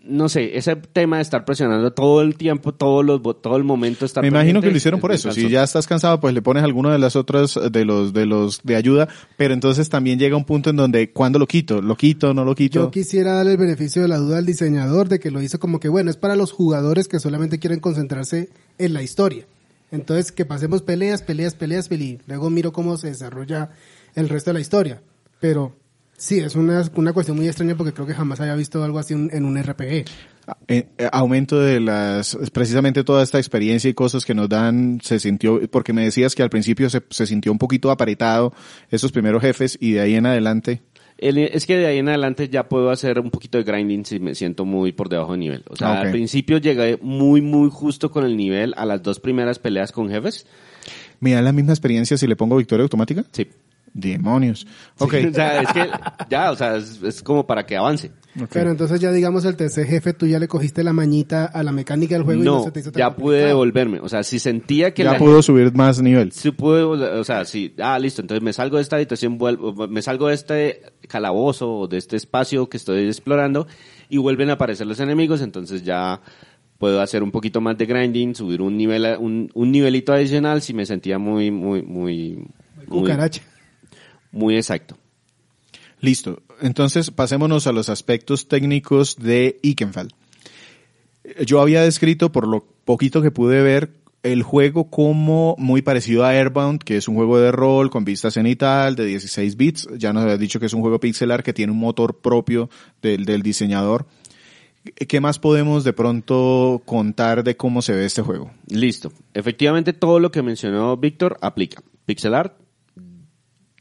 no sé, ese tema de estar presionando todo el tiempo, todos los bo- todo el momento estar Me imagino que lo hicieron por eso. Si ya estás cansado, pues le pones alguno de las otras, de los, de los de ayuda, pero entonces también llega un punto en donde, ¿cuándo lo quito? ¿Lo quito? ¿No lo quito? Yo quisiera darle el beneficio de la duda al diseñador de que lo hizo como que, bueno, es para los jugadores que solamente quieren concentrarse en la historia. Entonces, que pasemos peleas, peleas, peleas, y luego miro cómo se desarrolla el resto de la historia. Pero sí, es una, una cuestión muy extraña porque creo que jamás había visto algo así en en un RPG. Eh, eh, aumento de las, precisamente toda esta experiencia y cosas que nos dan, se sintió, porque me decías que al principio se, se sintió un poquito apretado esos primeros jefes y de ahí en adelante. El- es que de ahí en adelante ya puedo hacer un poquito de grinding si me siento muy por debajo de nivel. O sea, Ah, ok. al principio llegué muy, muy justo con el nivel a las dos primeras peleas con jefes. ¿Me da la misma experiencia si le pongo victoria automática? Sí. Demonios. Ok. o sea, es que ya, o sea, es, es como para que avance. Pero entonces ya digamos el tercer jefe, tú ya le cogiste la mañita a la mecánica del juego y no No, se te hizo tan ya pude devolverme. O sea, si sentía que ya la pudo subir más nivel. Sí pude, o sea, sí, ah, listo, entonces me salgo de esta habitación, vuelvo, me salgo de este calabozo o de este espacio que estoy explorando y vuelven a aparecer los enemigos, entonces ya puedo hacer un poquito más de grinding, subir un nivel, un nivelito adicional si me sentía muy, muy, muy, muy, Cucaracha. muy exacto. Listo. Entonces, pasémonos a los aspectos técnicos de Ikenfall. Yo había descrito, por lo poquito que pude ver, el juego como muy parecido a Airbound, que es un juego de rol con vista cenital de 16 bits. Ya nos había dicho que es un juego pixelar que tiene un motor propio del, del diseñador. ¿Qué más podemos de pronto contar de cómo se ve este juego? Listo. Efectivamente, todo lo que mencionó Víctor aplica. Pixel art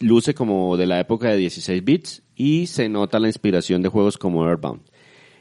luce como de la época de 16 bits y se nota la inspiración de juegos como Airbound.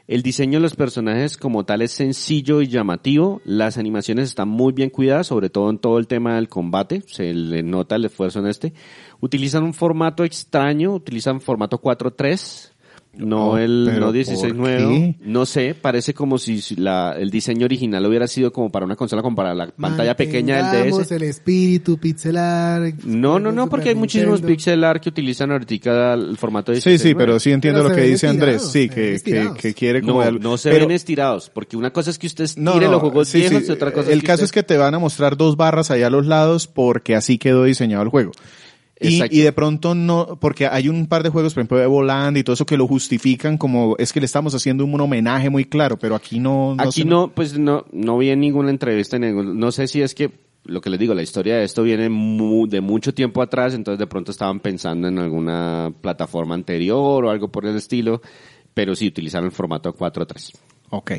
El diseño de los personajes como tal es sencillo y llamativo. Las animaciones están muy bien cuidadas, sobre todo en todo el tema del combate. Se le nota el esfuerzo en este. Utilizan un formato extraño, utilizan formato 4.3. No Oh, el no ¿por 16.9. qué? No sé, parece como si la, el diseño original hubiera sido como para una consola, como para la pantalla pequeña del DS. el espíritu pixelar. No, no, no, porque hay muchísimos pixel art que utilizan ahorita el formato de Sí, sí, 16.9. pero sí entiendo Pero lo que dice Andrés. Sí, que, que, que quiere como... No, el- no se pero- ven estirados, porque una cosa es que usted No, estire no, los juegos sí, viejos sí. y otra cosa El es que caso usted- es que te van a mostrar dos barras allá a los lados porque así quedó diseñado el juego. Y, de pronto no, porque hay un par de juegos, por ejemplo, de Voland y todo eso que lo justifican como es que le estamos haciendo un homenaje muy claro, pero aquí no. no Aquí no, pues no, no vi en ninguna entrevista, en ningún- no sé si es que, lo que les digo, la historia de esto viene mu- de mucho tiempo atrás, entonces de pronto estaban pensando en alguna plataforma anterior o algo por el estilo, pero sí utilizaron el formato 4.3. Ok.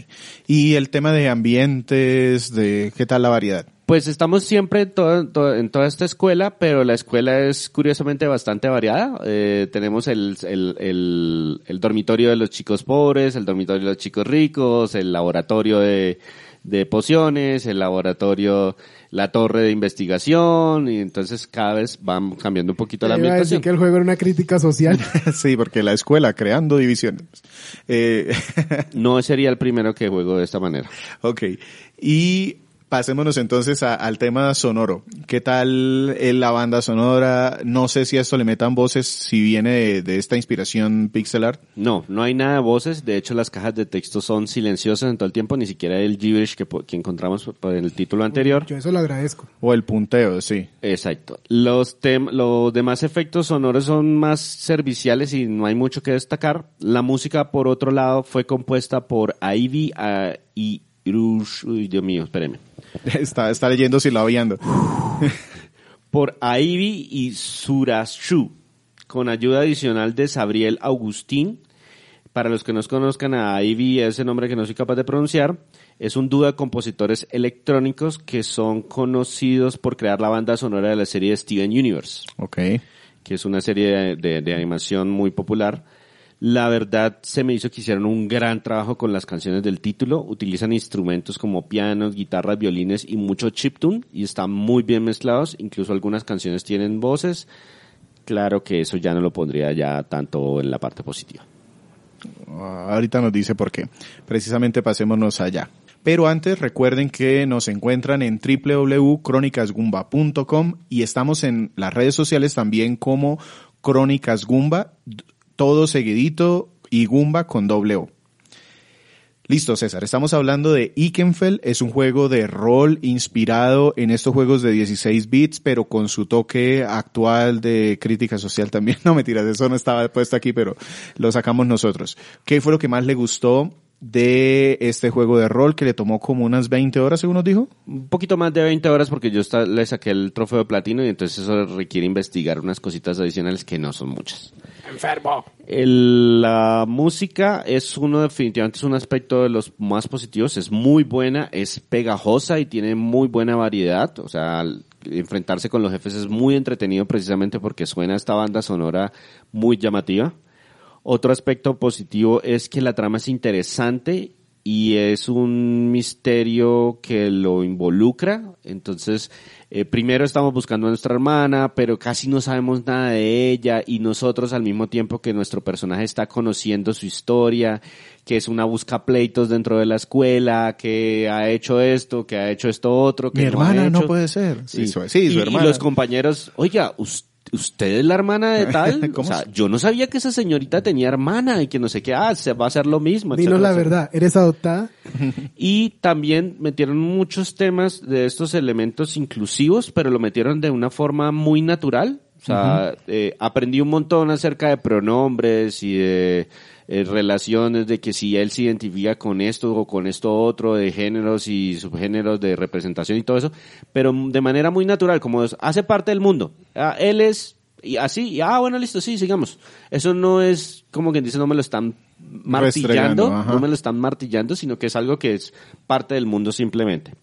Y el tema de ambientes, de qué tal la variedad. Pues estamos siempre en, todo- todo- en toda esta escuela, pero la escuela es curiosamente bastante variada. Eh, tenemos el, el, el, el dormitorio de los chicos pobres, el dormitorio de los chicos ricos, el laboratorio de, de pociones, el laboratorio, la torre de investigación, y entonces cada vez van cambiando un poquito la decir ambientación. que el juego era una crítica social. sí, porque la escuela creando divisiones. Eh, No sería el primero que juego de esta manera. ok. Y pasémonos entonces a- al tema sonoro. ¿Qué tal eh, la banda sonora? No sé si a esto le metan voces, si viene de, de esta inspiración pixel art. No, no hay nada de voces. De hecho, las cajas de texto son silenciosas en todo el tiempo. Ni siquiera el gibberish que, que encontramos por el título anterior. Yo eso lo agradezco. O el punteo, sí. Exacto. Los, tem- los demás efectos sonoros son más serviciales y no hay mucho que destacar. La música, por otro lado, fue compuesta por Ivy ah, y Irush... Uy, Dios mío, espéreme. Está, está leyendo silabiando. Por Ivy y Surashu, con ayuda adicional de Sabriel Augustín. Para los que no conozcan a Ivy, ese nombre que no soy capaz de pronunciar, es un dúo de compositores electrónicos que son conocidos por crear la banda sonora de la serie Steven Universe. Ok. que es una serie de, de- de animación muy popular. La verdad se me hizo que hicieron un gran trabajo con las canciones del título. Utilizan instrumentos como pianos, guitarras, violines y mucho chiptune y están muy bien mezclados. Incluso algunas canciones tienen voces. Claro que eso ya no lo pondría ya tanto en la parte positiva. Ah, Ahorita nos dice por qué. Precisamente pasémonos allá. Pero antes recuerden que nos encuentran en www.cronicasgumba.com y estamos en las redes sociales también como Crónicas Gumba, todo seguidito y Gumba con doble O. Listo, César. Estamos hablando de Ikenfell. Es un juego de rol inspirado en estos juegos de 16 bits, pero con su toque actual de crítica social también. No mentiras, eso no estaba puesto aquí, pero lo sacamos nosotros. ¿Qué fue lo que más le gustó de este juego de rol que le tomó como unas 20 horas, según nos dijo? Un poquito más de 20 horas porque yo esta- le saqué el trofeo de platino y entonces eso requiere investigar unas cositas adicionales que no son muchas. Enfermo. El- la música es uno definitivamente es un aspecto de los más positivos, es muy buena, es pegajosa y tiene muy buena variedad, o sea, al enfrentarse con los jefes es muy entretenido precisamente porque suena esta banda sonora muy llamativa. Otro aspecto positivo es que la trama es interesante y es un misterio que lo involucra. Entonces, eh, primero estamos buscando a nuestra hermana, pero casi no sabemos nada de ella y nosotros al mismo tiempo que nuestro personaje está conociendo su historia, que es una busca pleitos dentro de la escuela, que ha hecho esto, que ha hecho esto otro, que Mi no ha hermana no puede ser. Sí, Sí, su, sí, y, su y hermana. los compañeros, oiga, usted ¿usted es la hermana de tal? ¿Cómo o sea, yo no sabía que esa señorita tenía hermana y que no sé qué, ah, se va a hacer lo mismo. Dinos etcétera, la etcétera. verdad, ¿eres adoptada? Y también metieron muchos temas de estos elementos inclusivos, pero lo metieron de una forma muy natural. O sea, eh, aprendí un montón acerca de pronombres y de eh, relaciones, de que si él se identifica con esto o con esto otro, de géneros y subgéneros de representación y todo eso, pero de manera muy natural, como es- hace parte del mundo. Ah, él es y así, y, ah, bueno, listo, sí, sigamos. Eso no es como quien dice, no me lo están martillando, no me lo están martillando, sino que es algo que es parte del mundo simplemente.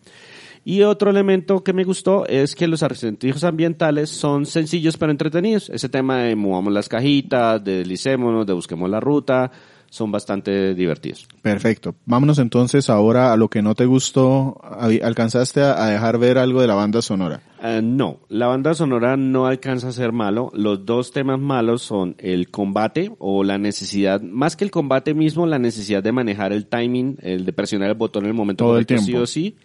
Y otro elemento que me gustó es que los acertijos ambientales son sencillos pero entretenidos. Ese tema de movamos las cajitas, de deslicémonos, de busquemos la ruta, son bastante divertidos. Perfecto. Vámonos entonces ahora a lo que no te gustó. ¿Alcanzaste a dejar ver algo de la banda sonora? Eh, no, la banda sonora no alcanza a ser malo. Los dos temas malos son el combate o la necesidad, más que el combate mismo, la necesidad de manejar el timing, el de presionar el botón en el momento Todo el sí o sí.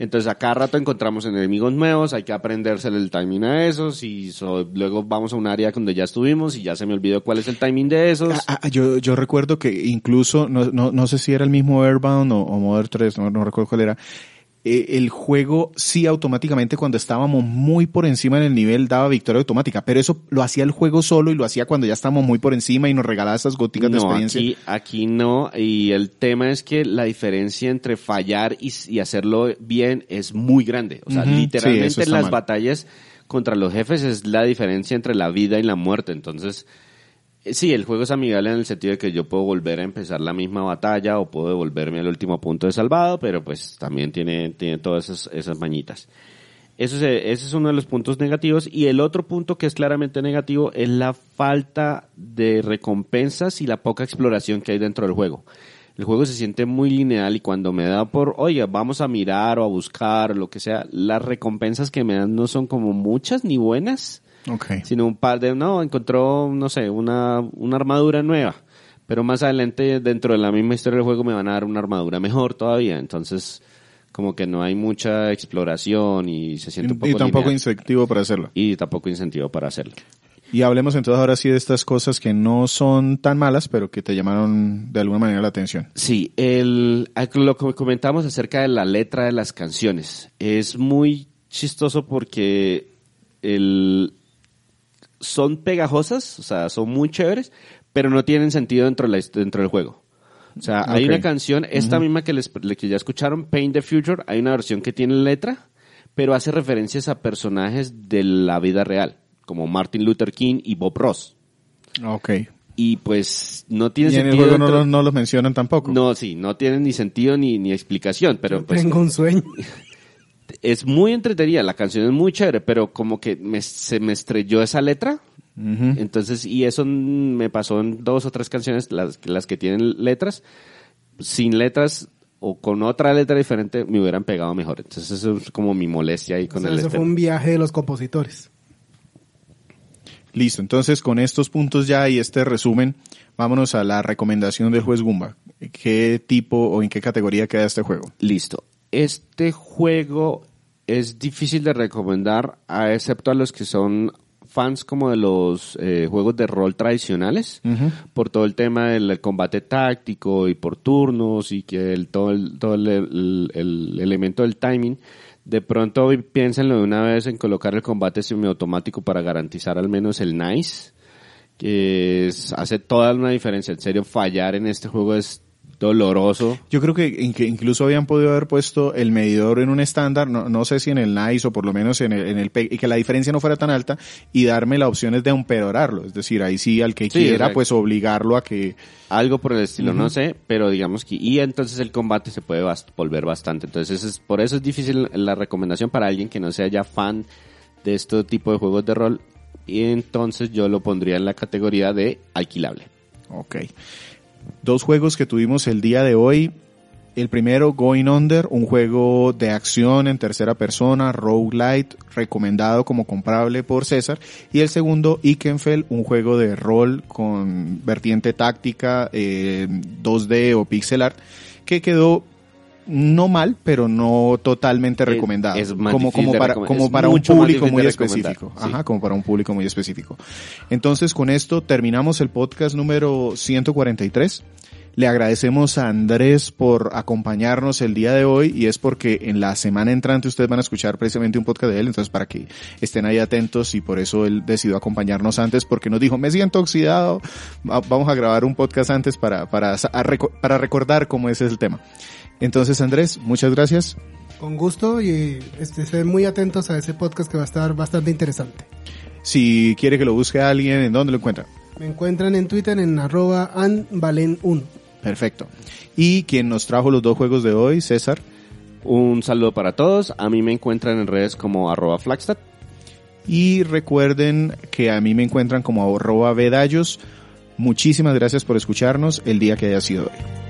Entonces a cada rato encontramos enemigos nuevos, hay que aprendérsele el timing a esos y so- luego vamos a un área donde ya estuvimos y ya se me olvidó cuál es el timing de esos. Ah, ah, yo, yo recuerdo que incluso, no, no, no sé si era el mismo Airbound o, o Modern 3, no, no recuerdo cuál era. Eh, el juego sí automáticamente cuando estábamos muy por encima en el nivel daba victoria automática, pero eso lo hacía el juego solo y lo hacía cuando ya estábamos muy por encima y nos regalaba esas goticas de No, experiencia. aquí, aquí no. Y el tema es que la diferencia entre fallar y, y hacerlo bien es muy grande. O sea, literalmente en las mal. batallas contra los jefes es la diferencia entre la vida y la muerte. Entonces, sí, el juego es amigable en el sentido de que yo puedo volver a empezar la misma batalla o puedo devolverme al último punto de salvado, pero pues también tiene, tiene todas esas, esas mañitas. Eso es, ese es uno de los puntos negativos. Y el otro punto que es claramente negativo es la falta de recompensas y la poca exploración que hay dentro del juego. El juego se siente muy lineal y cuando me da por, oye, vamos a mirar o a buscar o lo que sea, las recompensas que me dan no son como muchas ni buenas, Sino un par de, no, encontró, no sé, una, una armadura nueva. Pero más adelante, dentro de la misma historia del juego, me van a dar una armadura mejor todavía. Entonces, como que no hay mucha exploración y se siente un poco Y, y tampoco lineal. incentivo para hacerlo. y tampoco incentivo para hacerlo. Y hablemos entonces ahora sí de estas cosas que no son tan malas, pero que te llamaron de alguna manera la atención. Sí, el, lo que comentamos acerca de la letra de las canciones es muy chistoso porque el, son pegajosas, o sea, son muy chéveres, pero no tienen sentido dentro, de la dentro del juego. O sea, hay una canción, esta misma que, les, que ya escucharon, Paint the Future, hay una versión que tiene letra, pero hace referencias a personajes de la vida real, como Martin Luther King y Bob Ross. Ok. Y pues no tiene Y en el sentido. juego no, los- no los mencionan tampoco. no, sí, no tiene ni sentido ni, ni explicación, pero pues Tengo un sueño. es muy entretenida, la canción es muy chévere, pero como que me- se me estrelló esa letra, entonces, y eso me pasó en dos o tres canciones, las, las que tienen letras, sin letras o con otra letra diferente me hubieran pegado mejor, entonces eso es como mi molestia ahí O con sea, el este- fue un viaje de los compositores. Listo, entonces con estos puntos ya y este resumen, vámonos a la recomendación del juez Gumba. ¿Qué tipo o en qué categoría queda este juego? Listo. Este juego es difícil de recomendar, a, excepto a los que son fans como de los eh, juegos de rol tradicionales, por todo el tema del combate táctico y por turnos y que el, todo, el, todo el, el- el elemento del timing. De pronto piénsenlo de una vez en colocar el combate semiautomático para garantizar al menos el nice que es- hace toda una diferencia. En serio, fallar en este juego es doloroso. Yo creo que, in- que incluso habían podido haber puesto el medidor en un estándar, no, no sé si en el NICE o por lo menos en el, en el PEG, y que la diferencia no fuera tan alta y darme la opción de empeorarlo. Es decir, ahí sí al que Sí, quiera, exacto. pues obligarlo a que... Algo por el estilo, no sé, pero digamos que, y entonces el combate se puede bast- volver bastante. Entonces, es, por eso es difícil la recomendación para alguien que no sea ya fan de este tipo de juegos de rol. Y entonces yo lo pondría en la categoría de alquilable. Ok. Dos juegos que tuvimos el día de hoy. El primero, Going Under, un juego de acción en tercera persona, roguelite, recomendado como comprable por César. Y el segundo, Ikenfell, un juego de rol con vertiente táctica, eh, 2D o pixel art, que quedó no mal, pero no totalmente Es- recomendado. es más como, como para, recomendar. como Es para un público muy específico. sí. Ajá, como para un público muy específico. Entonces, con esto terminamos el podcast número 143. Le agradecemos a Andrés por acompañarnos el día de hoy y es porque en la semana entrante ustedes van a escuchar precisamente un podcast de él, entonces para que estén ahí atentos y por eso él decidió acompañarnos antes porque nos dijo, me siento oxidado, va- vamos a grabar un podcast antes para, para, para recordar cómo ese es el tema. Entonces Andrés, muchas gracias. Con gusto y este, estén muy atentos a ese podcast que va a estar bastante interesante. Si quiere que lo busque alguien, ¿en dónde lo encuentra? Me encuentran en Twitter en arroba anvalen1. Perfecto. Y quien nos trajo los dos juegos de hoy, César. Un saludo para todos. A mí me encuentran en redes como arroba Flagstad. Y recuerden que a mí me encuentran como arroba vedallos. Muchísimas gracias por escucharnos el día que haya sido hoy.